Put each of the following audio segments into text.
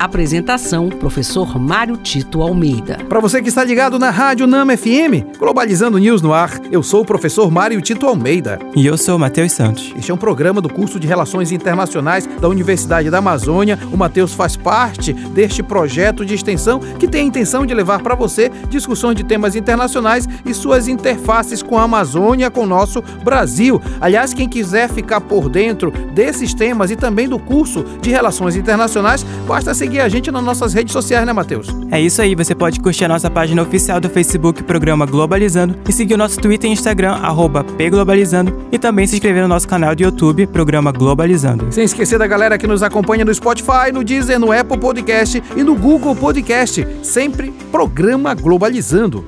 Apresentação: Professor Mário Tito Almeida. Para você que está ligado na Rádio Nama FM, Globalizando News no ar, eu sou o professor Mário Tito Almeida. E eu sou o Matheus Santos. Este é um programa do curso de Relações Internacionais da Universidade da Amazônia. O Matheus faz parte deste projeto de extensão que tem a intenção de levar para você discussões de temas internacionais e suas interfaces com a Amazônia, com o nosso Brasil. Aliás, quem quiser ficar por dentro desses temas e também do curso de Relações Internacionais, basta seguir seguir a gente nas nossas redes sociais, né, Matheus? É isso aí, você pode curtir a nossa página oficial do Facebook, Programa Globalizando, e seguir o nosso Twitter e Instagram, arroba pglobalizando, e também se inscrever no nosso canal do YouTube, Programa Globalizando. Sem esquecer da galera que nos acompanha no Spotify, no Deezer, no Apple Podcast e no Google Podcast. Sempre Programa Globalizando.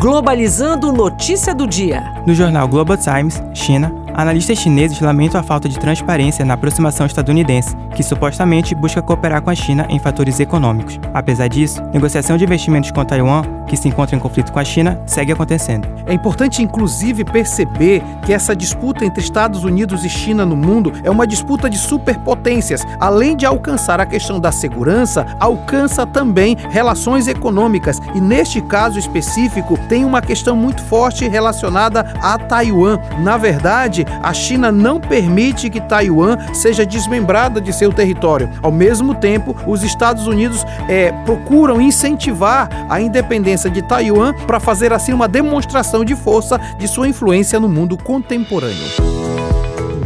Globalizando notícia do dia. No jornal Global Times, China, Analistas chineses lamentam a falta de transparência na aproximação estadunidense, que supostamente busca cooperar com a China em fatores econômicos. Apesar disso, negociação de investimentos com Taiwan, que se encontra em conflito com a China, segue acontecendo. É importante, inclusive, perceber que essa disputa entre Estados Unidos e China no mundo é uma disputa de superpotências. Além de alcançar a questão da segurança, alcança também relações econômicas. E neste caso específico, tem uma questão muito forte relacionada a Taiwan. Na verdade, a China não permite que Taiwan seja desmembrada de seu território. Ao mesmo tempo, os Estados Unidos é, procuram incentivar a independência de Taiwan para fazer assim uma demonstração de força de sua influência no mundo contemporâneo.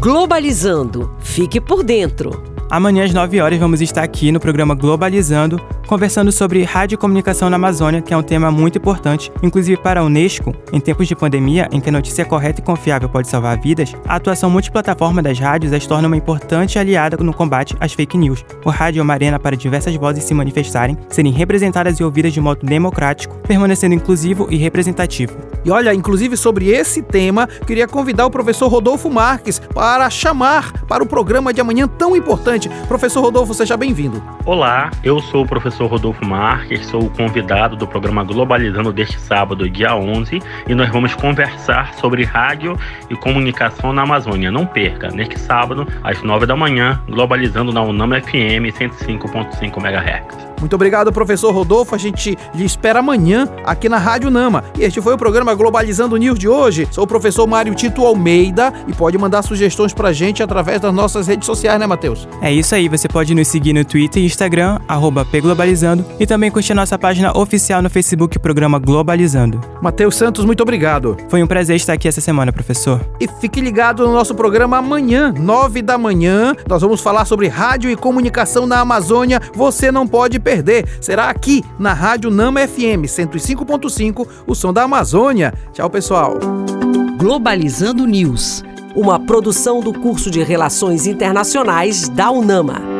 Globalizando. Fique por dentro. Amanhã às 9 horas vamos estar aqui no programa Globalizando conversando sobre radiocomunicação na Amazônia, que é um tema muito importante, inclusive para a Unesco, em tempos de pandemia, em que a notícia correta e confiável pode salvar vidas, a atuação multiplataforma das rádios as torna uma importante aliada no combate às fake news. O rádio é uma arena para diversas vozes se manifestarem, serem representadas e ouvidas de modo democrático, permanecendo inclusivo e representativo. E olha, inclusive sobre esse tema, queria convidar o professor Rodolfo Marques para chamar para o programa de amanhã tão importante. Professor Rodolfo, seja bem-vindo. Olá, eu sou o professor sou Rodolfo Marques, sou o convidado do programa Globalizando deste sábado, dia 11, e nós vamos conversar sobre rádio e comunicação na Amazônia. Não perca, neste sábado, às 9 da manhã, Globalizando na Unama FM 105.5 MHz. Muito obrigado, professor Rodolfo. A gente lhe espera amanhã aqui na Rádio Nama. E este foi o programa Globalizando News de hoje. Sou o professor Mário Tito Almeida e pode mandar sugestões pra gente através das nossas redes sociais, né, Matheus? É isso aí. Você pode nos seguir no Twitter e Instagram, pglobalizando, e também curtir nossa página oficial no Facebook, Programa Globalizando. Matheus Santos, muito obrigado. Foi um prazer estar aqui essa semana, professor. E fique ligado no nosso programa amanhã, nove da manhã. Nós vamos falar sobre rádio e comunicação na Amazônia. Você não pode perder. Será aqui na Rádio Nama FM 105.5, o som da Amazônia. Tchau, pessoal. Globalizando News, uma produção do curso de Relações Internacionais da UNAMA.